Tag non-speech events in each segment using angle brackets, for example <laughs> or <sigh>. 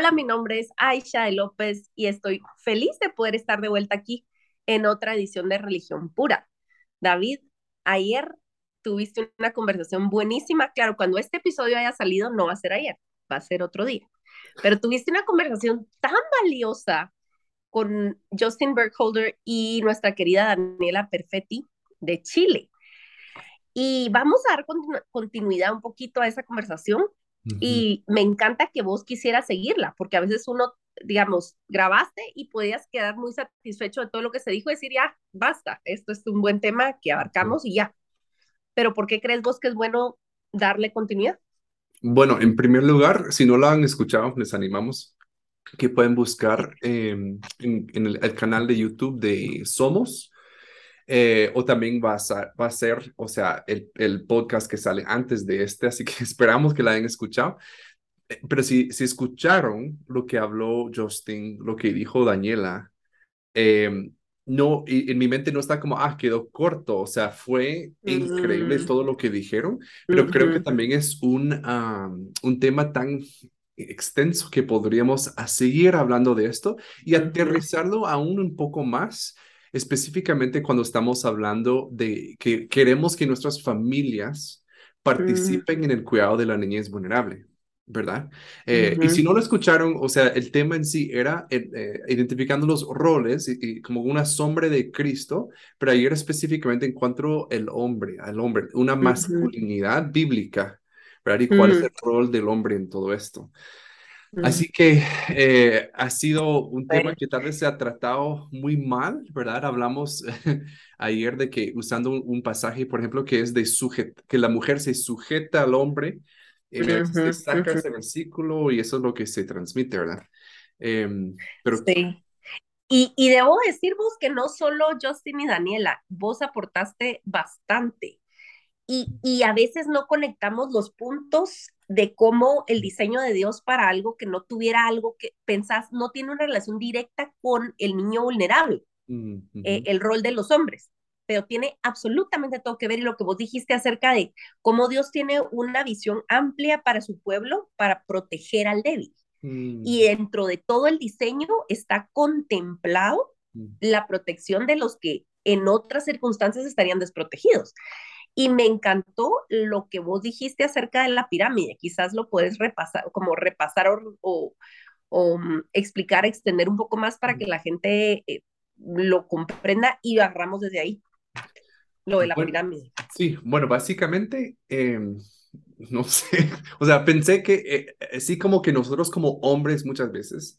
Hola, mi nombre es Aisha López y estoy feliz de poder estar de vuelta aquí en otra edición de Religión Pura. David, ayer tuviste una conversación buenísima. Claro, cuando este episodio haya salido, no va a ser ayer, va a ser otro día pero tuviste una conversación tan valiosa con Justin Bergholder y nuestra querida Daniela Perfetti de Chile. Y vamos a dar continuidad un poquito a esa conversación. Y me encanta que vos quisieras seguirla, porque a veces uno, digamos, grabaste y podías quedar muy satisfecho de todo lo que se dijo decir, ya, basta, esto es un buen tema que abarcamos y ya. Pero ¿por qué crees vos que es bueno darle continuidad? Bueno, en primer lugar, si no lo han escuchado, les animamos que pueden buscar em, en, el, canal de YouTube de Somos, eh, o también va a, va a ser, o sea, el, el, podcast que sale antes de este, así que <laughs> esperamos que la hayan escuchado. Eh, pero si, si escucharon lo que habló Justin, lo que dijo Daniela, eh, no, en mi mente no está como, ah, quedó corto, o sea, fue increíble todo lo que dijeron, pero creo que también es un, un tema tan extenso que podríamos seguir hablando de esto y aterrizarlo aún un poco más, específicamente cuando estamos hablando de que queremos que nuestras familias participen en el cuidado de la niñez vulnerable. ¿verdad? Eh, y si no lo escucharon, o sea, el tema en sí era eh, eh, identificando los roles y, como una sombra de Cristo, pero ayer específicamente encuentro el hombre, al hombre, una masculinidad bíblica, ¿verdad? Y cuál es mm. el rol del hombre en todo esto. Mm. Así que ha sido un tema que tal vez se ha tratado muy mal, ¿verdad? Hablamos <laughs> ayer de que usando un, pasaje, por ejemplo, que es de sujet que la mujer se sujeta al hombre, se saca ese versículo y eso es lo que se transmite, ¿verdad? Em, pero... Sí. Y, y debo decir vos que no solo Justin y Daniela, vos aportaste bastante. Y, y a veces no conectamos los puntos de cómo el diseño de Dios para algo que no tuviera algo que pensás, no tiene una relación directa con el niño vulnerable, mm, eh, el rol de los hombres pero tiene absolutamente todo que ver y lo que vos dijiste acerca de cómo Dios tiene una visión amplia para su pueblo para proteger al débil. Mm. Y dentro de todo el diseño está contemplado mm. la protección de los que en otras circunstancias estarían desprotegidos. Y me encantó lo que vos dijiste acerca de la pirámide. Quizás lo puedes repasar, como repasar o, o, mm, explicar, extender un poco más para que la gente eh, lo comprenda y agarramos desde ahí lo de la pirámide. Sí, bueno, básicamente, em, <laughs> no sé, o sea, pensé que eh, eh, sí como que nosotros como hombres muchas veces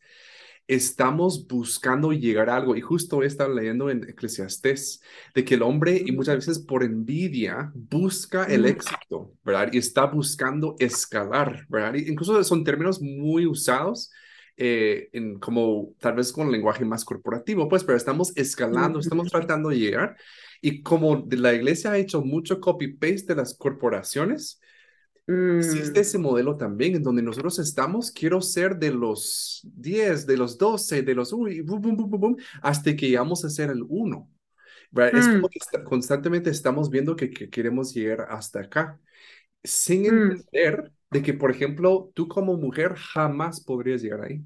estamos buscando llegar a algo y justo he estado leyendo en Eclesiastés de que el hombre y muchas veces por envidia busca el éxito, ¿verdad? Y está buscando escalar, ¿verdad? incluso son términos muy usados eh, en como tal vez con lenguaje más corporativo, pues, pero estamos escalando, estamos tratando de llegar y como la iglesia ha hecho mucho copy-paste de las corporaciones, existe mm. ese modelo también en donde nosotros estamos, quiero ser de los 10, de los 12, de los uy, hasta que llegamos a ser el 1. Es como mm. que constantemente estamos viendo que, queremos llegar hasta acá, sin mm. entender de que, por ejemplo, tú como mujer jamás podrías llegar ahí.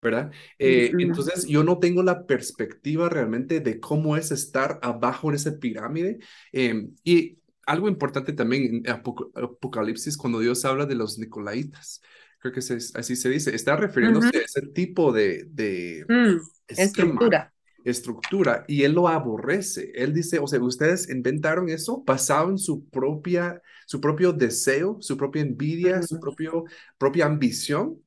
¿verdad? Eh, entonces yo no tengo la perspectiva realmente de cómo es estar abajo en esa pirámide. Em, y algo importante también en Apocalipsis, cuando Dios habla de los Nicolaitas, creo que así se dice, está refiriéndose a ese tipo de, de mm, estructura. Estructura, y él lo aborrece. Él dice, o sea, ustedes inventaron eso basado en su propia, su propio deseo, su propia envidia, su propio, propia ambición,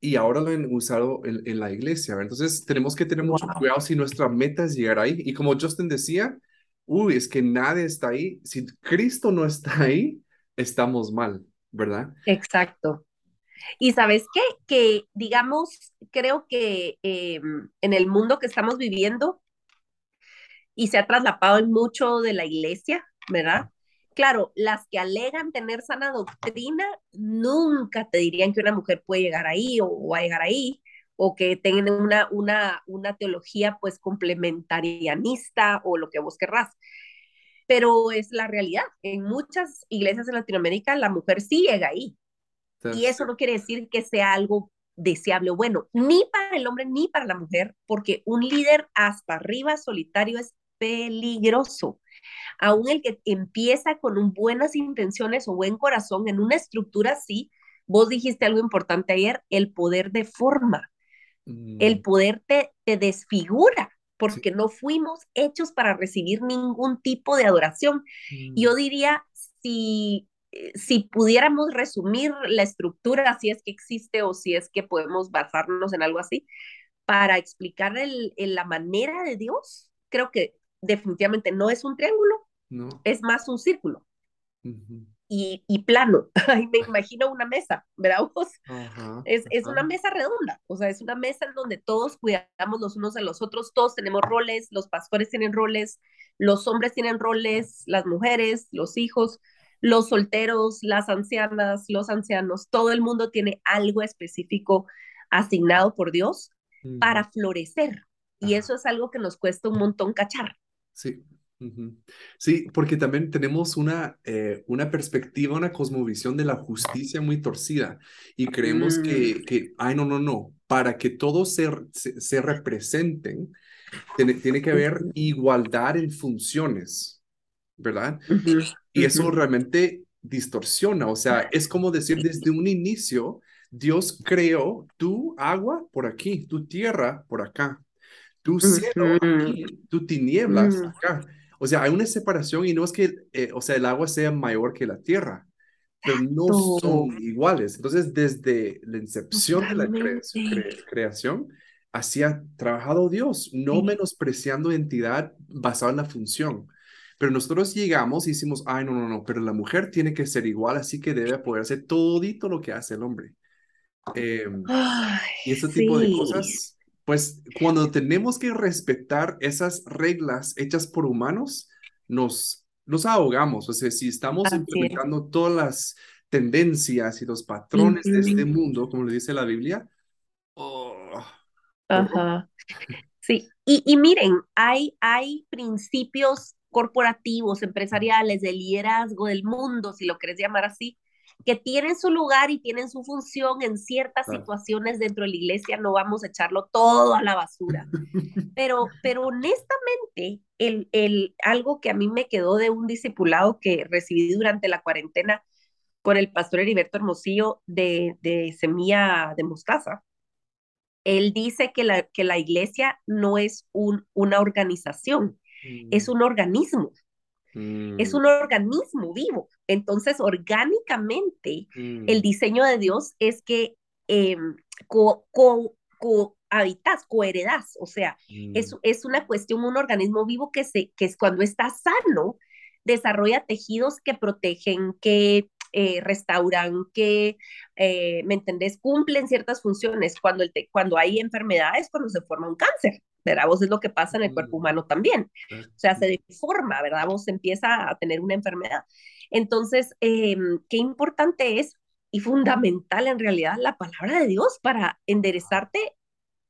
y ahora lo han usado en, la iglesia. Entonces tenemos que tener mucho cuidado si nuestra meta es llegar ahí. Y como Justin decía, uy, es que nadie está ahí. Si Cristo no está ahí, estamos mal, ¿verdad? Exacto. Y sabes qué? Que digamos, creo que em, en el mundo que estamos viviendo y se ha traslapado en mucho de la iglesia, ¿verdad? Claro, las que alegan tener sana doctrina nunca te dirían que una mujer puede llegar ahí o va a llegar ahí, o que tengan una, una, una teología pues complementarianista o lo que vos querrás. Pero es la realidad. En muchas iglesias en Latinoamérica la mujer sí llega ahí. y eso no quiere decir que sea algo deseable o bueno, ni para el hombre ni para la mujer, porque un líder hasta arriba solitario es peligroso. Aún el que empieza con buenas intenciones o buen corazón en una estructura así, vos dijiste algo importante ayer, el poder de forma. El mm. poder te, desfigura porque no fuimos hechos para recibir ningún tipo de adoración. Mm. Yo diría, si, eh, si pudiéramos resumir la estructura, si es que existe o si es que podemos basarnos en algo así, para explicar el, la manera de Dios, creo que definitivamente no es un triángulo, no. es más un círculo y, y, plano. <laughs> me imagino una mesa, ¿verdad? es, es una mesa redonda, o sea, es una mesa en donde todos cuidamos los unos de los otros, todos tenemos roles, los pastores tienen roles, los hombres tienen roles, las mujeres, los hijos, los solteros, las ancianas, los ancianos, todo el mundo tiene algo específico asignado por Dios para florecer. Y eso es algo que nos cuesta un montón cachar. Sí, Sí, porque también tenemos una, eh, una perspectiva, una cosmovisión de la justicia muy torcida y creemos que, mm. que, ay, no, no, no, para que todos se, se, representen, tiene, tiene, que haber igualdad en funciones, ¿verdad? Y eso realmente distorsiona, o sea, es como decir desde un inicio, Dios creó tu agua por aquí, tu tierra por acá, tu cielo aquí, tu tinieblas mm. acá. O sea, hay una separación y no es que, eh, o sea, el agua sea mayor que la tierra, pero no son iguales. Entonces, desde la incepción de la creación, así ha trabajado Dios, no menospreciando entidad basada en la función. Pero nosotros llegamos y decimos, ay, no, no, no, pero la mujer tiene que ser igual, así que debe poder hacer todito lo que hace el hombre. Em, y ese tipo de cosas pues cuando tenemos que respetar esas reglas hechas por humanos, nos, nos ahogamos. O sea, si estamos implementando todas las tendencias y los patrones de este mundo, como le dice la Biblia, oh, Ajá. <laughs> Sí, y, y, miren, hay, hay principios corporativos, empresariales, de liderazgo del mundo, si lo querés llamar así, que tienen su lugar y tienen su función en ciertas situaciones dentro de la iglesia, no vamos a echarlo todo a la basura. <laughs> Pero, pero honestamente, el, el, algo que a mí me quedó de un discipulado que recibí durante la cuarentena con el pastor Heriberto Hermosillo de, de Semilla de Mostaza, él dice que la, que la iglesia no es un, una organización, es mm. un organismo. Es mm. un organismo vivo. Entonces, orgánicamente, el mm. diseño de Dios es que eh, cohabitas, coheredas, o sea, es, mm. es, una cuestión, un organismo vivo que, se, que es cuando está sano, desarrolla tejidos que protegen, que eh, restauran, que, eh, ¿me entendés?, cumplen ciertas funciones. Cuando, el cuando hay enfermedades, cuando se forma un cáncer, ¿verdad? Vos es lo que pasa en el cuerpo mm. humano también. O sea, se deforma, ¿verdad? Vos empieza a tener una enfermedad. Entonces, em, qué importante es y fundamental en realidad la palabra de Dios para enderezarte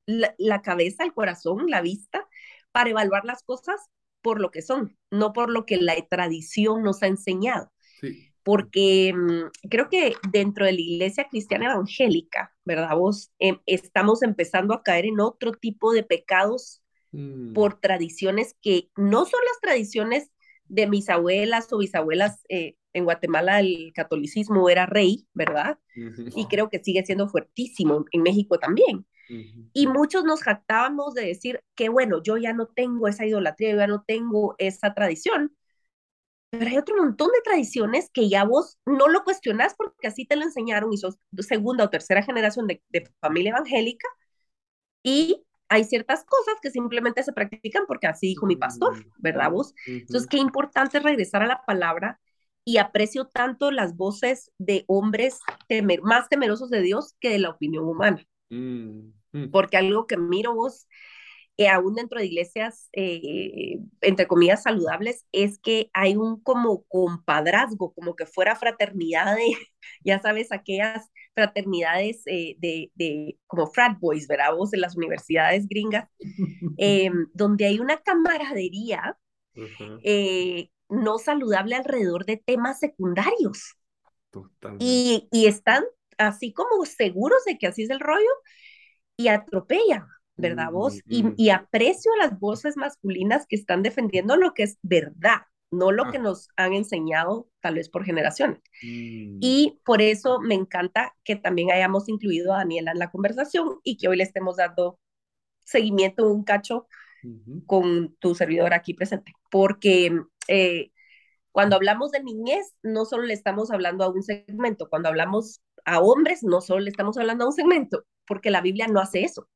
la, la, cabeza, el corazón, la vista, para evaluar las cosas por lo que son, no por lo que la tradición nos ha enseñado. Sí porque mm, creo que dentro de la iglesia cristiana evangélica, ¿verdad? Vos em, estamos empezando a caer en otro tipo de pecados mm. por tradiciones que no son las tradiciones de mis abuelas o bisabuelas. Eh, en Guatemala el catolicismo era rey, ¿verdad? Y creo que sigue siendo fuertísimo en México también. Y muchos nos jactábamos de decir que, bueno, yo ya no tengo esa idolatría, yo ya no tengo esa tradición, pero hay otro montón de tradiciones que ya vos no lo cuestionás porque así te lo enseñaron y sos segunda o tercera generación de, familia evangélica y hay ciertas cosas que simplemente se practican porque así dijo mi pastor, ¿verdad vos? Entonces, qué importante regresar a la palabra y aprecio tanto las voces de hombres más temerosos de Dios que de la opinión humana. Mm, mm. Porque algo que miro vos, eh, aún dentro de iglesias, eh, entre comillas, saludables, es que hay un como compadrazgo, como que fuera fraternidad de, <laughs> ya sabes, aquellas fraternidades eh, de, de, como frat boys, ¿verdad? Vos de las universidades gringas, <laughs> em, donde hay una camaradería no saludable alrededor de temas secundarios. Y, y, están así como seguros de que así es el rollo y atropellan, ¿verdad vos? Y, y, aprecio las voces masculinas que están defendiendo lo que es verdad, no lo que ah. nos han enseñado tal vez por generaciones. Mm. Y por eso me encanta que también hayamos incluido a Daniela en la conversación y que hoy le estemos dando seguimiento un cacho con tu servidor aquí presente, porque eh, cuando hablamos de niñez, no solo le estamos hablando a un segmento, cuando hablamos a hombres, no solo le estamos hablando a un segmento, porque la Biblia no hace eso.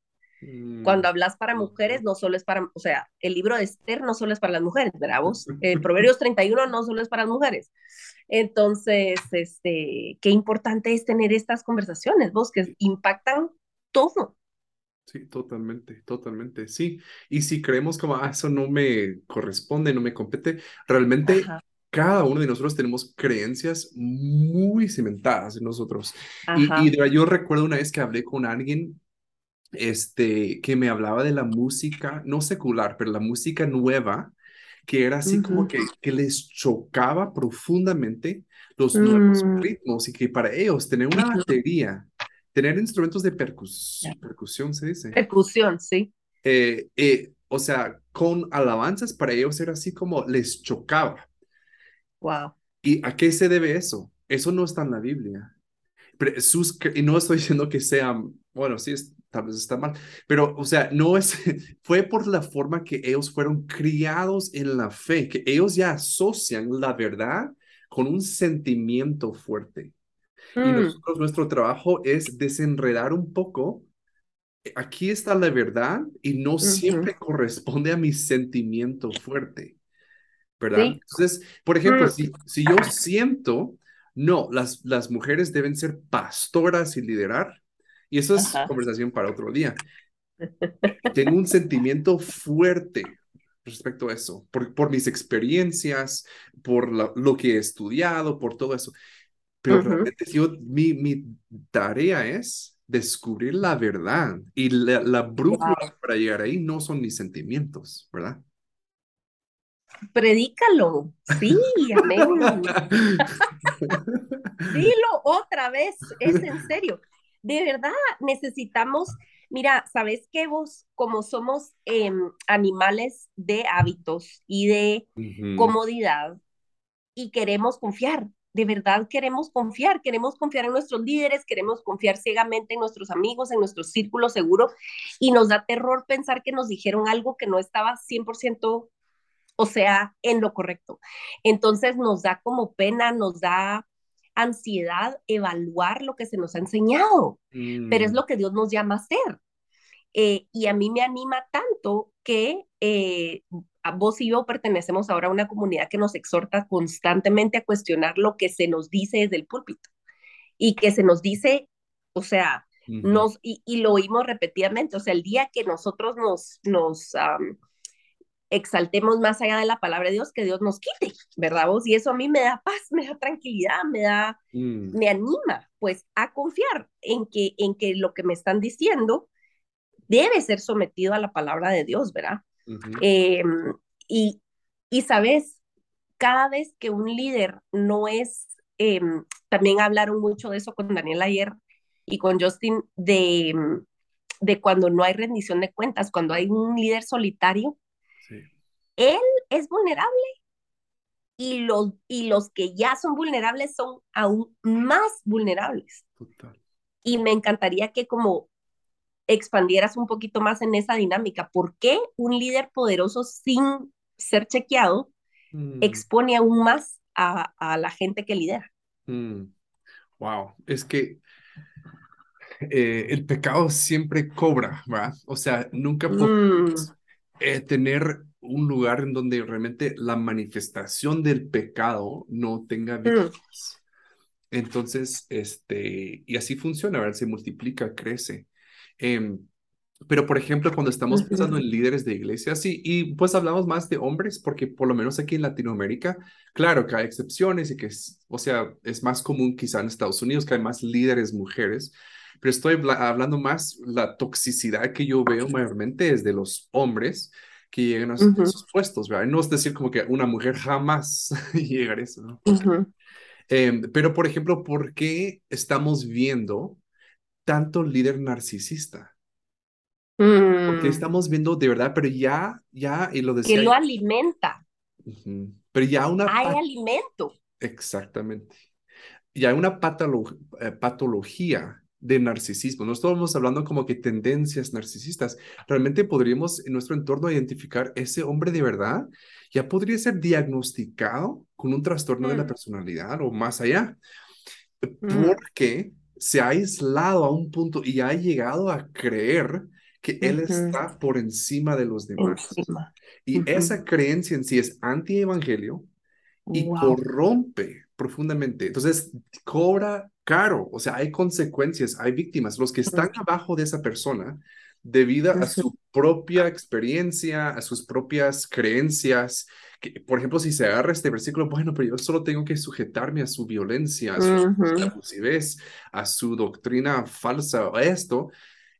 Cuando mm, hablas para mujeres, no solo es para, o sea, el libro de Esther no solo es para las mujeres, ¿verdad vos? El Proverbios 31 no solo es para las mujeres. Entonces, este, qué importante es tener estas conversaciones, vos, que impactan todo. Sí, totalmente, totalmente, sí. Y si creemos como, ah, eso no me corresponde, no me compete, realmente cada uno de nosotros tenemos creencias muy cimentadas en nosotros. Y, y, yo recuerdo una vez que hablé con alguien este, que me hablaba de la música, no secular, pero la música nueva, que era así como que, que les chocaba profundamente los nuevos mm. ritmos y que para ellos tener una batería tener instrumentos de percusión, se dice. Percusión, sí. Eh, eh, o sea, con alabanzas para ellos era así como les chocaba. Wow. ¿Y a qué se debe eso? Eso no está en la Biblia. Pero sus, y no estoy diciendo que sea, bueno, sí, es, tal vez está mal, pero, o sea, no es, <laughs> fue por la forma que ellos fueron criados en la fe, que ellos ya asocian la verdad con un sentimiento fuerte. Y mm. nosotros, nuestro trabajo es desenredar un poco. Aquí está la verdad y no siempre corresponde a mi sentimiento fuerte, ¿verdad? Entonces, por ejemplo, mm. si, si yo siento, no, las, las mujeres deben ser pastoras y liderar, y eso es conversación para otro día. <laughs> Tengo un sentimiento fuerte respecto a eso, por, por mis experiencias, por lo que he estudiado, por todo eso. Pero realmente yo, mi, mi tarea es descubrir la verdad y la, la brújula para llegar ahí no son mis sentimientos, ¿verdad? Predícalo, sí, amén. <laughs> Dilo otra vez, es en serio. De verdad, necesitamos, mira, ¿sabes qué vos, como somos em, animales de hábitos y de comodidad y queremos confiar, de verdad queremos confiar, queremos confiar en nuestros líderes, queremos confiar ciegamente en nuestros amigos, en nuestro círculo seguro, y nos da terror pensar que nos dijeron algo que no estaba 100%, o sea, en lo correcto. Entonces nos da como pena, nos da ansiedad evaluar lo que se nos ha enseñado, pero es mm. lo que Dios nos llama a hacer. Eh, y a mí me anima tanto que eh, vos y yo pertenecemos ahora a una comunidad que nos exhorta constantemente a cuestionar lo que se nos dice desde el púlpito y que se nos dice, o sea, nos, y, lo oímos repetidamente, o sea, el día que nosotros nos, nos exaltemos más allá de la palabra de Dios, que Dios nos quite, ¿verdad vos? Y eso a mí me da paz, <laughs> me da tranquilidad, me da, mm. me anima, pues, a confiar en que, en que lo que me están diciendo debe ser sometido a la palabra de Dios, ¿verdad? Em, y, y, sabes, cada vez que un líder no es, em, también hablaron mucho de eso con Daniel ayer y con Justin, de, de cuando no hay rendición de cuentas, cuando hay un líder solitario, él es vulnerable y los, y los que ya son vulnerables son aún más vulnerables. Y me encantaría que como expandieras un poquito más en esa dinámica. ¿Por qué un líder poderoso sin ser chequeado mm. expone aún más a, la gente que lidera? Mm. Wow, es que eh, el pecado siempre cobra, ¿verdad? O sea, nunca mm. puedes eh, tener un lugar en donde realmente la manifestación del pecado no tenga Mm. víctimas. Entonces, este, y así funciona, ¿verdad? Se multiplica, crece. Em, pero, por ejemplo, cuando estamos pensando en líderes de iglesias, sí, y pues hablamos más de hombres, porque por lo menos aquí en Latinoamérica, claro que hay excepciones y que, es, o sea, es más común quizá en Estados Unidos que hay más líderes mujeres, pero estoy hablando más, la toxicidad que yo veo mayormente es de los hombres que llegan a, Ujú. esos puestos, ¿verdad? No es decir como que una mujer jamás <laughs> llegar a eso, ¿no? Em, pero, por ejemplo, ¿por qué estamos viendo tanto líder narcisista? Porque Mm. estamos viendo de verdad, pero ya, ya, y lo Que decía, lo alimenta. Pero ya una, Hay alimento. exactamente, ya hay una eh, patología de narcisismo. No estamos hablando como que tendencias narcisistas. Realmente podríamos en nuestro entorno identificar ese hombre de verdad, ya podría ser diagnosticado con un trastorno de la Mm. personalidad o más allá. Mm. porque se ha aislado a un punto y ha llegado a creer que él está por encima de los demás. Encima. Y esa creencia en sí es antievangelio y Wow. corrompe profundamente. Entonces, cobra caro, o sea, hay consecuencias, hay víctimas. Los que están abajo de esa persona, debido a su propia experiencia, a sus propias creencias, que, por ejemplo, si se agarra este versículo, bueno, pero yo solo tengo que sujetarme a su violencia, a su Ujú. abusividad, a su doctrina falsa, a esto,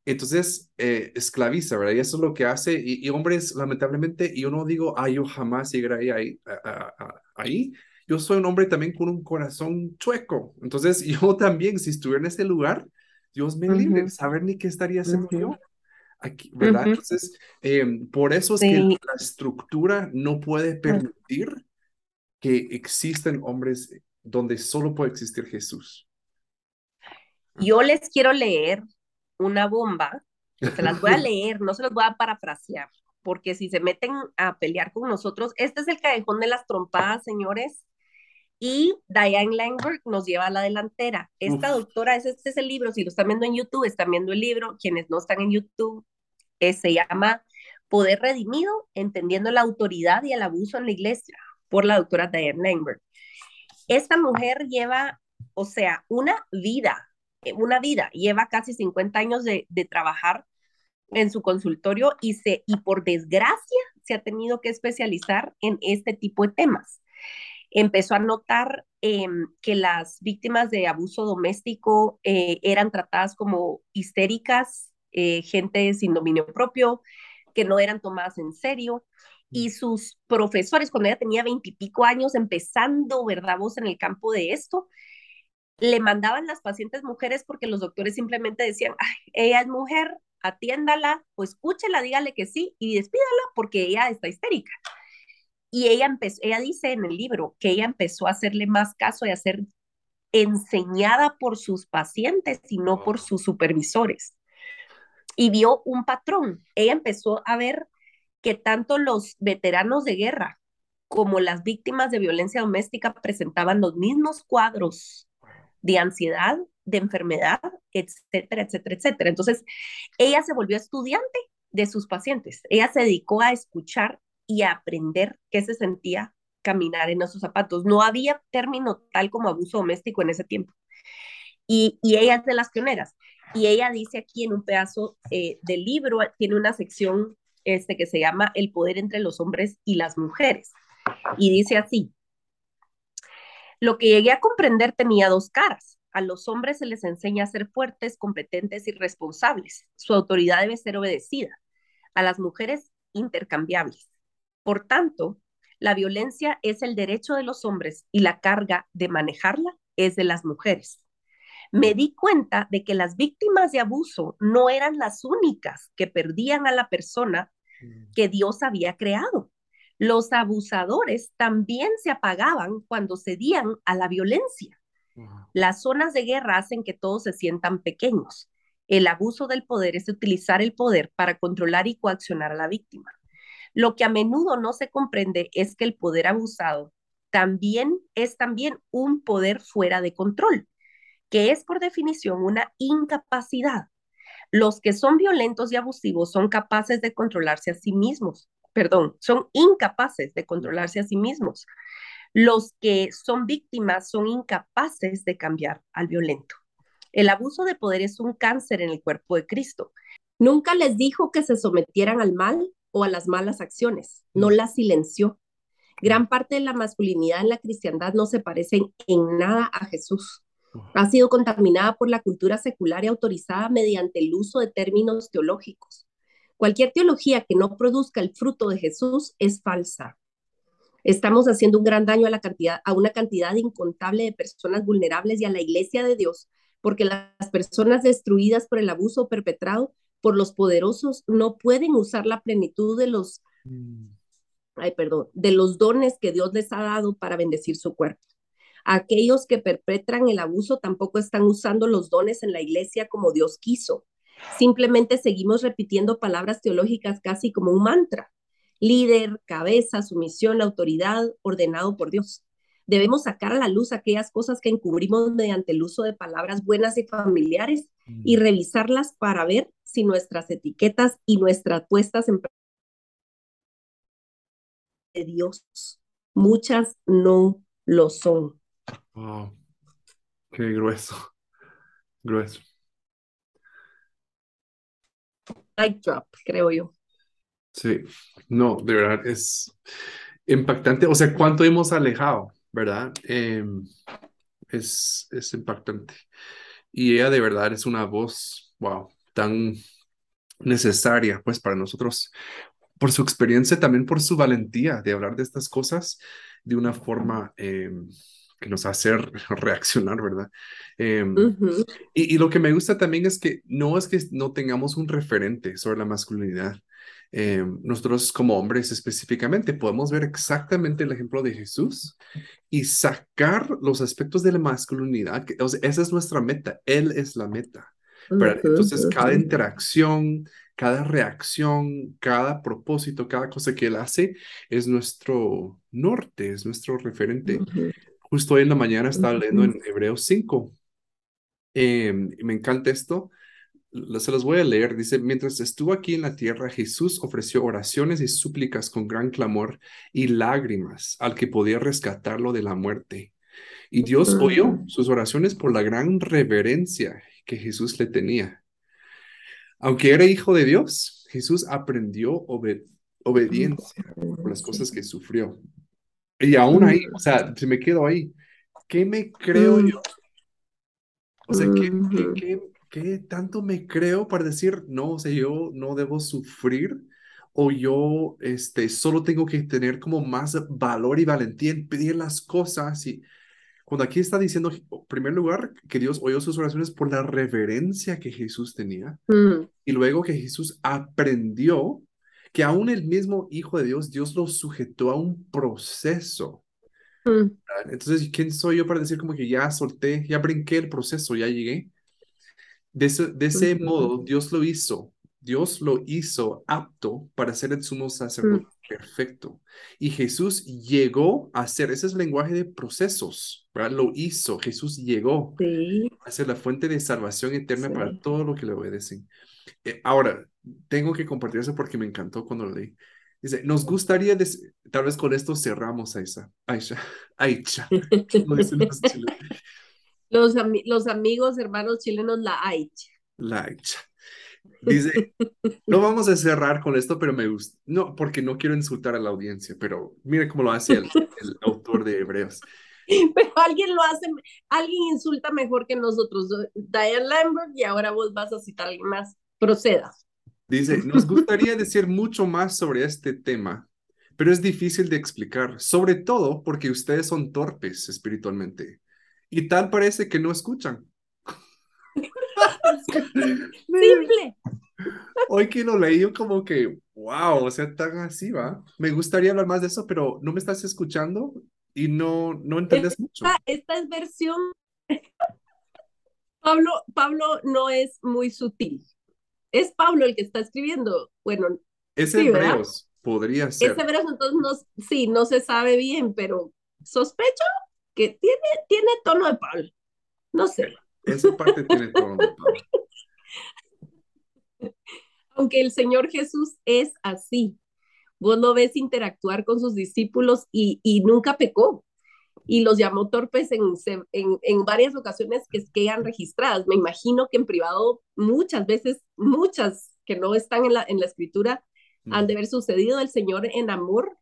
entonces eh, esclaviza, ¿verdad? Y eso es lo que hace. Y, y hombres, lamentablemente, yo no digo, ah, yo jamás llegaré ahí, a- a- ahí. Yo soy un hombre también con un corazón chueco. Entonces, <laughs> yo también, si estuviera en ese lugar, Dios me libre, Ujú. saber ni qué estaría haciendo yo aquí, ¿verdad? Entonces, em, por eso es que la estructura no puede permitir que existen hombres donde solo puede existir Jesús. Yo les quiero leer una bomba. Se las voy a <laughs> leer, no se las voy a parafrasear, porque si se meten a pelear con nosotros, este es el callejón de las trompadas, señores. Y Diane Langberg nos lleva a la delantera. Esta Uf. doctora, ese, este es el libro, si lo están viendo en YouTube, están viendo el libro, quienes no están en YouTube, eh, se llama Poder Redimido, entendiendo la autoridad y el abuso en la iglesia, por la doctora Diane Langberg. Esta mujer lleva, o sea, una vida, eh, una vida, lleva casi 50 años de, de trabajar en su consultorio y, se, y por desgracia se ha tenido que especializar en este tipo de temas empezó a notar eh, que las víctimas de abuso doméstico eh, eran tratadas como histéricas, eh, gente sin dominio propio, que no eran tomadas en serio. Y sus profesores, cuando ella tenía veintipico años, empezando, ¿verdad? Vos en el campo de esto, le mandaban las pacientes mujeres porque los doctores simplemente decían, Ay, ella es mujer, atiéndala, o escúchela, dígale que sí y despídala porque ella está histérica. Y ella empezó, ella dice en el libro que ella empezó a hacerle más caso y a ser enseñada por sus pacientes y no por sus supervisores. Y vio un patrón. Ella empezó a ver que tanto los veteranos de guerra como las víctimas de violencia doméstica presentaban los mismos cuadros de ansiedad, de enfermedad, etcétera, etcétera, etcétera. Entonces, ella se volvió estudiante de sus pacientes. Ella se dedicó a escuchar y a aprender qué se sentía caminar en esos zapatos. No había término tal como abuso doméstico en ese tiempo. Y, y ella es de las pioneras. Y ella dice aquí en un pedazo eh, del libro, tiene una sección este, que se llama El poder entre los hombres y las mujeres. Y dice así, lo que llegué a comprender tenía dos caras. A los hombres se les enseña a ser fuertes, competentes y responsables. Su autoridad debe ser obedecida. A las mujeres, intercambiables. Por tanto, la violencia es el derecho de los hombres y la carga de manejarla es de las mujeres. Me di cuenta de que las víctimas de abuso no eran las únicas que perdían a la persona que Dios había creado. Los abusadores también se apagaban cuando cedían a la violencia. Las zonas de guerra hacen que todos se sientan pequeños. El abuso del poder es utilizar el poder para controlar y coaccionar a la víctima. Lo que a menudo no se comprende es que el poder abusado también es también un poder fuera de control, que es por definición una incapacidad. Los que son violentos y abusivos son capaces de controlarse a sí mismos, perdón, son incapaces de controlarse a sí mismos. Los que son víctimas son incapaces de cambiar al violento. El abuso de poder es un cáncer en el cuerpo de Cristo. Nunca les dijo que se sometieran al mal o a las malas acciones, no las silenció. Gran parte de la masculinidad en la cristiandad no se parece en nada a Jesús. Ha sido contaminada por la cultura secular y autorizada mediante el uso de términos teológicos. Cualquier teología que no produzca el fruto de Jesús es falsa. Estamos haciendo un gran daño a, la cantidad, a una cantidad incontable de personas vulnerables y a la iglesia de Dios porque las personas destruidas por el abuso perpetrado por los poderosos no pueden usar la plenitud de los, mm. ay, perdón, de los dones que Dios les ha dado para bendecir su cuerpo. Aquellos que perpetran el abuso tampoco están usando los dones en la iglesia como Dios quiso. Simplemente seguimos repitiendo palabras teológicas casi como un mantra. Líder, cabeza, sumisión, autoridad, ordenado por Dios. Debemos sacar a la luz aquellas cosas que encubrimos mediante el uso de palabras buenas y familiares y mm. revisarlas para ver si nuestras etiquetas y nuestras puestas en de Dios, muchas no lo son. Wow. Qué grueso. Grueso. Light drop, creo yo. Sí, no, de verdad es impactante. O sea, ¿cuánto hemos alejado? ¿verdad? Em, es, es impactante. Y ella de verdad es una voz, wow, tan necesaria, pues, para nosotros, por su experiencia, también por su valentía de hablar de estas cosas de una forma em, que nos hace <laughs> reaccionar, ¿verdad? Em, y, y, lo que me gusta también es que no es que no tengamos un referente sobre la masculinidad, eh, nosotros como hombres específicamente podemos ver exactamente el ejemplo de Jesús y sacar los aspectos de la masculinidad. Que, esa es nuestra meta, Él es la meta. Entonces, cada interacción, cada reacción, cada propósito, cada cosa que Él hace es nuestro norte, es nuestro referente. Justo hoy en la mañana estaba leyendo en Hebreos 5. Em, y me encanta esto se los voy a leer. Dice, mientras estuvo aquí en la tierra, Jesús ofreció oraciones y súplicas con gran clamor y lágrimas al que podía rescatarlo de la muerte. Y Dios oyó sus oraciones por la gran reverencia que Jesús le tenía. Aunque era hijo de Dios, Jesús aprendió obediencia por las cosas que sufrió. Y aún ahí, o sea, si me quedo ahí, ¿qué me creo yo? O sea, ¿qué, qué, qué ¿qué tanto me creo para decir, no, o sea, yo no debo sufrir o yo este, solo tengo que tener como más valor y valentía en pedir las cosas? Y cuando aquí está diciendo, en primer lugar, que Dios oyó sus oraciones por la reverencia que Jesús tenía mm. y luego que Jesús aprendió que aún el mismo Hijo de Dios, Dios lo sujetó a un proceso. Mm. Entonces, ¿quién soy yo para decir como que ya solté, ya brinqué el proceso, ya llegué? De ese, modo, Dios lo hizo. Dios lo hizo apto para ser el sumo sacerdote mm. perfecto. Y Jesús llegó a ser, ese es el lenguaje de procesos, ¿verdad? Lo hizo, Jesús llegó a ser la fuente de salvación eterna para todo lo que le obedecen. Eh, ahora, tengo que compartir eso porque me encantó cuando lo leí. Dice, nos gustaría, tal vez con esto cerramos a esa, Aisha, Aisha, <laughs> <laughs> Los, los amigos, hermanos chilenos, la Aicha. La Aicha. Dice, <laughs> no vamos a cerrar con esto, pero me gusta. No, porque no quiero insultar a la audiencia, pero mire cómo lo hace el, autor de Hebreos. Pero alguien lo hace, alguien insulta mejor que nosotros. Diane Lambert, y ahora vos vas a citar a alguien más. Proceda. Dice, nos gustaría decir mucho más sobre este tema, pero es difícil de explicar, sobre todo porque ustedes son torpes espiritualmente. Y tal parece que no escuchan. <laughs> Simple. Hoy que lo leí, como que, wow, o sea, tan así, ¿va? Me gustaría hablar más de eso, pero no me estás escuchando y no, no entiendes mucho. Esta es versión. <laughs> Pablo, Pablo no es muy sutil. Es Pablo el que está escribiendo. Bueno. Es Hebreos, podría ser. Es Hebreos, entonces no, sí, no se sabe bien, pero sospecho que tiene, tiene tono de Pablo. No sé. Esa parte tiene tono de Pablo. Aunque el Señor Jesús es así. vos lo ves interactuar con sus discípulos y, y nunca pecó. Y los llamó torpes en, en, en varias ocasiones que quedan registradas. Me imagino que en privado muchas veces, muchas que no están en la, en la escritura, han de haber sucedido. El Señor en amor,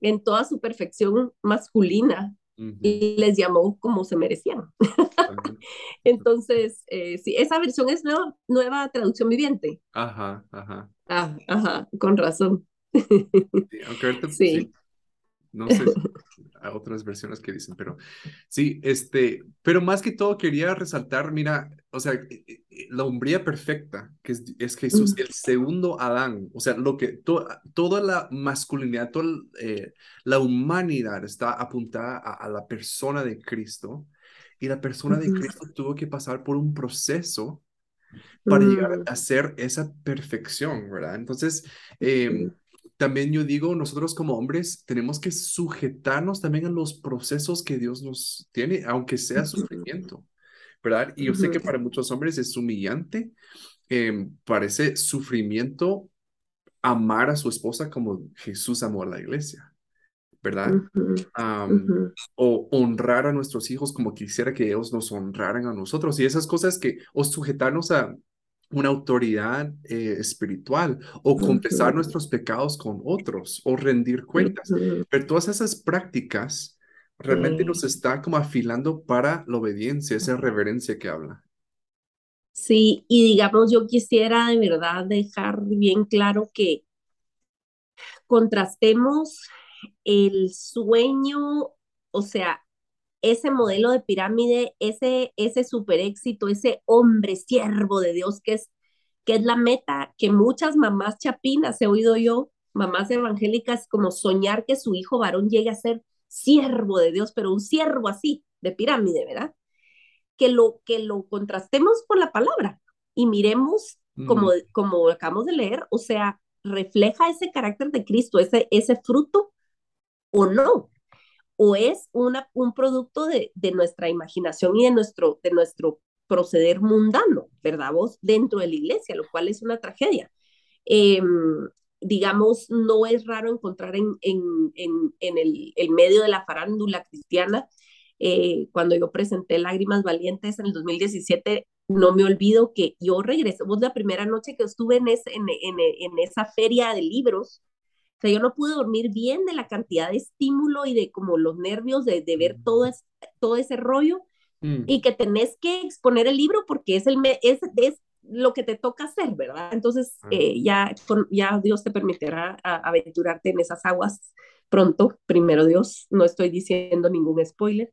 en toda su perfección masculina, y les llamó como se merecían. <laughs> Entonces, eh, sí, esa versión es nueva, nueva traducción viviente. Ajá, ajá. Ah, ajá, con razón. Sí, <laughs> sí. No sé, hay <laughs> otras versiones que dicen, pero sí, este, pero más que todo quería resaltar, mira, o sea, eh, eh, la hombría perfecta, que es, es Jesús, el segundo Adán, o sea, lo que toda la masculinidad, toda eh, la humanidad está apuntada a, la persona de Cristo, y la persona de Cristo tuvo que pasar por un proceso para llegar mm. a ser esa perfección, ¿verdad? Entonces, eh, también yo digo, nosotros como hombres tenemos que sujetarnos también a los procesos que Dios nos tiene, aunque sea sufrimiento, ¿verdad? Y yo sé que para muchos hombres es humillante, em, parece sufrimiento amar a su esposa como Jesús amó a la iglesia, ¿verdad? O honrar a nuestros hijos como quisiera que ellos nos honraran a nosotros. Y esas cosas que, o sujetarnos a, una autoridad eh, espiritual o confesar nuestros pecados con otros o rendir cuentas. Pero todas esas prácticas realmente nos está como afilando para la obediencia, esa reverencia que habla. Sí, y digamos, yo quisiera de verdad dejar bien claro que contrastemos el sueño, o sea, ese modelo de pirámide, ese, ese super éxito, ese hombre siervo de Dios que es, que es la meta que muchas mamás chapinas, he oído yo, mamás evangélicas, como soñar que su hijo varón llegue a ser siervo de Dios, pero un siervo así, de pirámide, ¿verdad? Que lo, que lo contrastemos con la palabra y miremos como, mm. como acabamos de leer, o sea, refleja ese carácter de Cristo, ese, ese fruto o no o es una, un producto de, de, nuestra imaginación y de nuestro, de nuestro proceder mundano, ¿verdad? Vos dentro de la iglesia, lo cual es una tragedia. Eh, digamos, no es raro encontrar en, en, en, el, el, medio de la farándula cristiana, eh, cuando yo presenté Lágrimas Valientes en el 2017, no me olvido que yo regresé, vos la primera noche que estuve en, ese, en esa feria de libros, o sea, yo no pude dormir bien de la cantidad de estímulo y de como los nervios de, de ver todo, es, todo ese rollo mm. y que tenés que exponer el libro porque es, el, es, es lo que te toca hacer, ¿verdad? Entonces, ah. eh, ya, ya Dios te permitirá aventurarte en esas aguas pronto, primero Dios, no estoy diciendo ningún spoiler,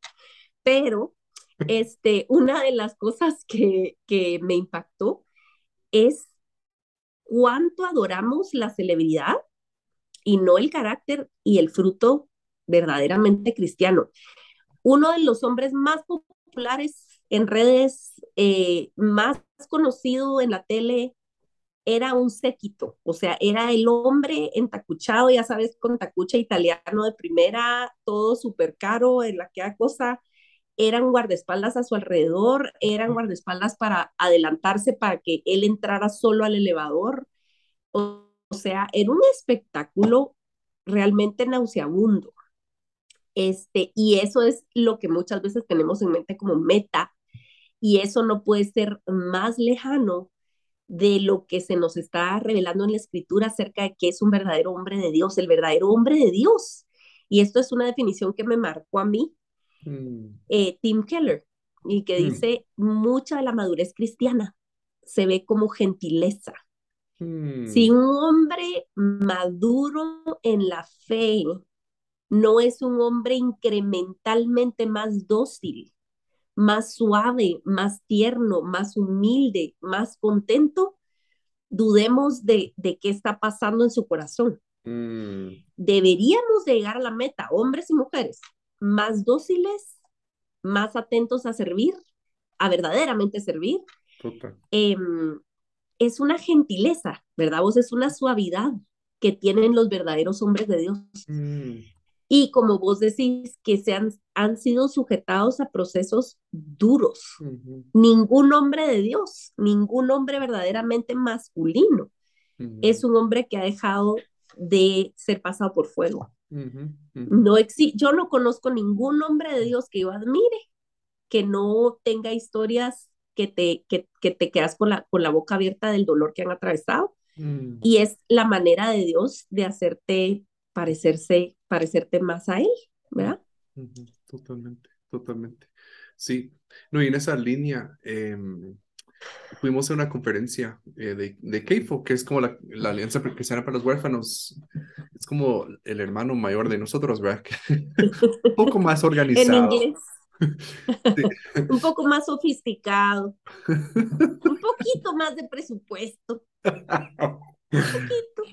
pero <laughs> este, una de las cosas que, que me impactó es cuánto adoramos la celebridad y no el carácter y el fruto verdaderamente cristiano. Uno de los hombres más populares en redes, eh, más conocido en la tele, era un séquito, o sea, era el hombre entacuchado, ya sabes, con tacucha italiano de primera, todo súper caro, en la que cosa, eran guardaespaldas a su alrededor, eran guardaespaldas para adelantarse para que él entrara solo al elevador. O sea, era un espectáculo realmente nauseabundo. Este, y eso es lo que muchas veces tenemos en mente como meta, y eso no puede ser más lejano de lo que se nos está revelando en la escritura acerca de que es un verdadero hombre de Dios, el verdadero hombre de Dios. Y esto es una definición que me marcó a mí, mm. eh, Tim Keller, y que mm. dice, mucha de la madurez cristiana se ve como gentileza, si hmm. un hombre maduro en la fe no es un hombre incrementalmente más dócil, más suave, más tierno, más humilde, más contento, dudemos de, qué está pasando en su corazón. Hmm. Deberíamos llegar a la meta, hombres y mujeres, más dóciles, más atentos a servir, a verdaderamente servir, em, es una gentileza, ¿verdad? Vos es una suavidad que tienen los verdaderos hombres de Dios. Mm. Y como vos decís, que se han, han sido sujetados a procesos duros. Ningún hombre de Dios, ningún hombre verdaderamente masculino es un hombre que ha dejado de ser pasado por fuego. No yo no conozco ningún hombre de Dios que yo admire que no tenga historias que te, que, que te quedas con la, con la boca abierta del dolor que han atravesado. Mm. Y es la manera de Dios de hacerte parecerse, parecerte más a Él, ¿verdad? Totalmente, totalmente. Sí, no, y en esa línea, em, fuimos a una conferencia eh, de, de CAFO, que es como la, la Alianza Cristiana para los Huérfanos. Es como el hermano mayor de nosotros, ¿verdad? <laughs> Un poco más <laughs> organizado. En inglés. <laughs> Un poco más sofisticado. Un poquito más de presupuesto. Un poquito.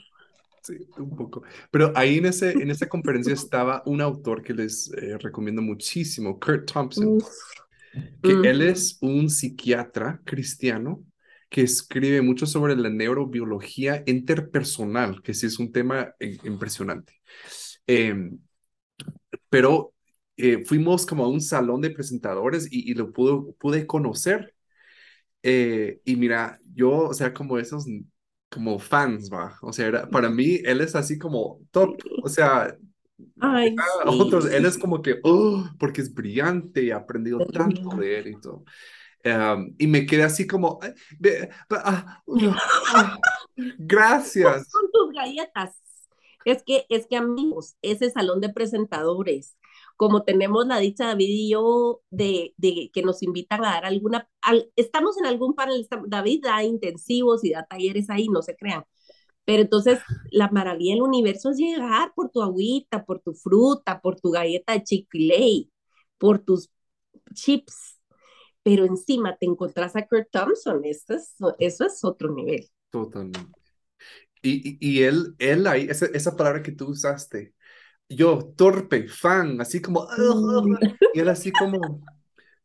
Sí, un poco. Pero ahí en, ese, en esa conferencia estaba un autor que les eh, recomiendo muchísimo, Kurt Thompson que él es un psiquiatra cristiano que escribe mucho sobre la neurobiología interpersonal, que sí es un tema impresionante. Em, pero eh, fuimos como a un salón de presentadores y, lo pude, pude conocer. Eh, y mira, yo, o sea, como esos, como fans, va. O sea, para mí, él es así como top. O sea, Ay, otros, él es como que, oh, porque es brillante y ha aprendido tanto de él y todo. Em, y me quedé así como, ah, ah, gracias. <laughs> Con tus galletas. Es que, es que amigos, ese salón de presentadores, como tenemos la dicha David y yo de, de que nos invitan a dar alguna, estamos en algún panel, David da intensivos y da talleres ahí, no se crean, pero entonces, la maravilla del universo es llegar por tu agüita, por tu fruta, por tu galleta de por tus chips. Pero encima te encontrás a Kurt Thompson. Eso es, eso es otro nivel. Totalmente. Y, y, él, él ahí, esa, esa palabra que tú usaste, yo, torpe, fan, así como, <laughs> y él así como,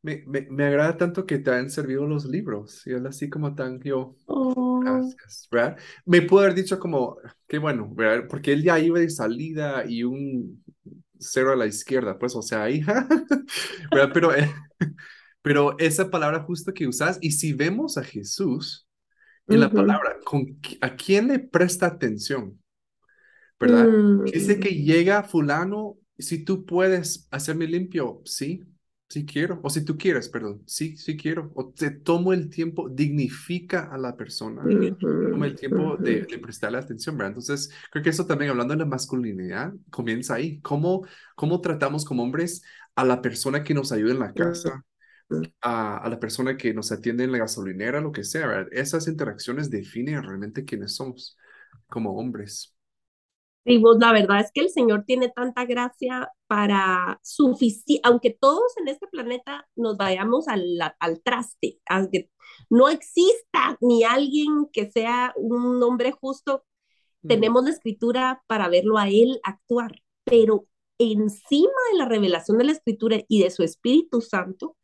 me, me, me, agrada tanto que te han servido los libros. Y él así como tan, yo, oh. gracias, ¿verdad? Me pudo haber dicho como, qué bueno, ¿verdad? Porque él ya iba de salida y un cero a la izquierda, pues, o sea, ahí, <laughs> ¿verdad? Pero, eh, pero esa palabra justo que usas, y si vemos a Jesús en la palabra, ¿con, ¿a quién le presta atención? ¿Verdad? Dice mm. que llega fulano, si tú puedes hacerme limpio, sí, Sí quiero, o si tú quieres, perdón, sí, sí quiero, o te tomo el tiempo, dignifica a la persona, toma el tiempo de, prestarle atención, ¿verdad? Entonces, creo que eso también, hablando de la masculinidad, comienza ahí, cómo, cómo tratamos como hombres a la persona que nos ayuda en la casa, a, a, la persona que nos atiende en la gasolinera, lo que sea, ¿verdad? Esas interacciones definen realmente quiénes somos como hombres. Vos, la verdad es que el Señor tiene tanta gracia para suficiente, aunque todos en este planeta nos vayamos al, al traste, aunque no exista ni alguien que sea un hombre justo, tenemos la escritura para verlo a Él actuar, pero encima de la revelación de la escritura y de su Espíritu Santo,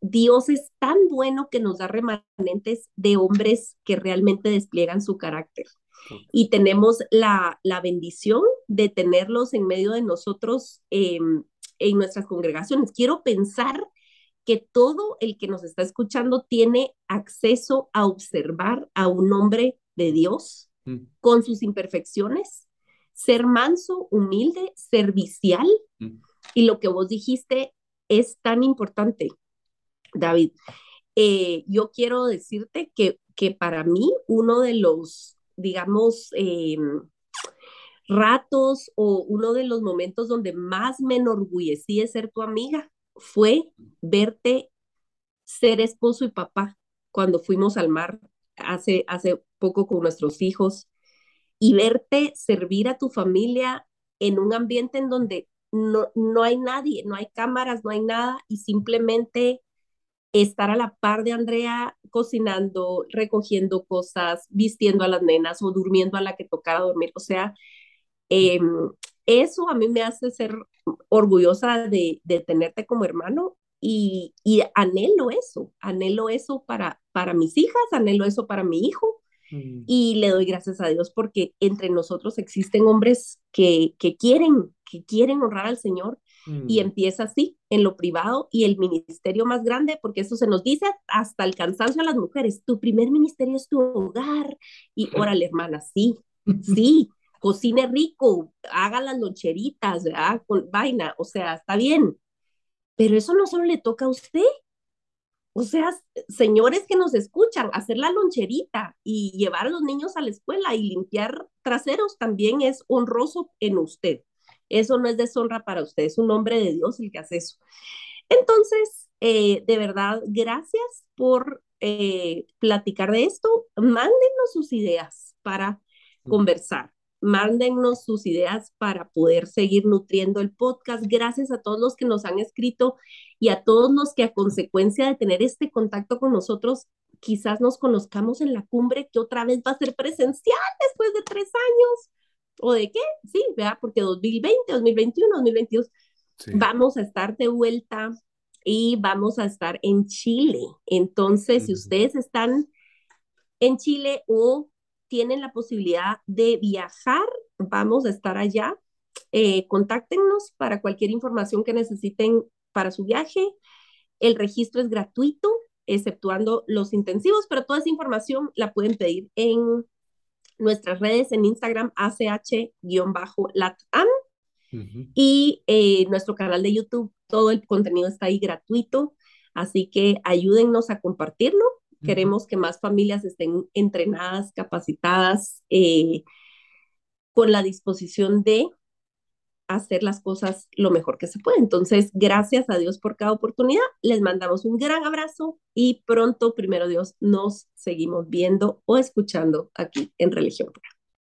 Dios es tan bueno que nos da remanentes de hombres que realmente despliegan su carácter y tenemos la, la, bendición de tenerlos en medio de nosotros em, en nuestras congregaciones. Quiero pensar que todo el que nos está escuchando tiene acceso a observar a un hombre de Dios mm. con sus imperfecciones, ser manso, humilde, servicial. Mm. Y lo que vos dijiste es tan importante, David. Eh, yo quiero decirte que, que para mí uno de los digamos, eh, ratos o uno de los momentos donde más me enorgullecí de ser tu amiga fue verte ser esposo y papá cuando fuimos al mar hace, hace poco con nuestros hijos y verte servir a tu familia en un ambiente en donde no, no hay nadie, no hay cámaras, no hay nada y simplemente estar a la par de Andrea cocinando, recogiendo cosas, vistiendo a las nenas o durmiendo a la que tocara dormir. O sea, em, eso a mí me hace ser orgullosa de, de tenerte como hermano y, y, anhelo eso, anhelo eso para, para mis hijas, anhelo eso para mi hijo. Mm. Y le doy gracias a Dios porque entre nosotros existen hombres que, que quieren, que quieren honrar al Señor y mm. empieza así, en lo privado y el ministerio más grande, porque eso se nos dice hasta el cansancio a las mujeres, tu primer ministerio es tu hogar. Y órale, hermana, sí, Sí, cocine rico, haga las loncheritas, ¿verdad? Con vaina, o sea, está bien. Pero eso no solo le toca a usted. O sea, señores que nos escuchan, hacer la loncherita y llevar a los niños a la escuela y limpiar traseros también es honroso en usted. Eso no es deshonra para usted, es un hombre de Dios el que hace eso. Entonces, eh, de verdad, gracias por eh, platicar de esto. Mándenos sus ideas para conversar. Mándennos sus ideas para poder seguir nutriendo el podcast. Gracias a todos los que nos han escrito y a todos los que a consecuencia de tener este contacto con nosotros, quizás nos conozcamos en la cumbre que otra vez va a ser presencial después de tres años. ¿O de qué? Sí, vea, porque 2020, 2021, 2022 vamos a estar de vuelta y vamos a estar en Chile. Entonces, si ustedes están en Chile o tienen la posibilidad de viajar, vamos a estar allá. Eh, contáctenos para cualquier información que necesiten para su viaje. El registro es gratuito, exceptuando los intensivos, pero toda esa información la pueden pedir en nuestras redes en Instagram, ACH-LATAM, y eh, nuestro canal de YouTube. Todo el contenido está ahí gratuito, así que ayúdennos a compartirlo. Queremos que más familias estén entrenadas, capacitadas, eh, con la disposición de hacer las cosas lo mejor que se puede. Entonces, gracias a Dios por cada oportunidad. Les mandamos un gran abrazo y pronto, primero Dios, nos seguimos viendo o escuchando aquí en Religión Pura.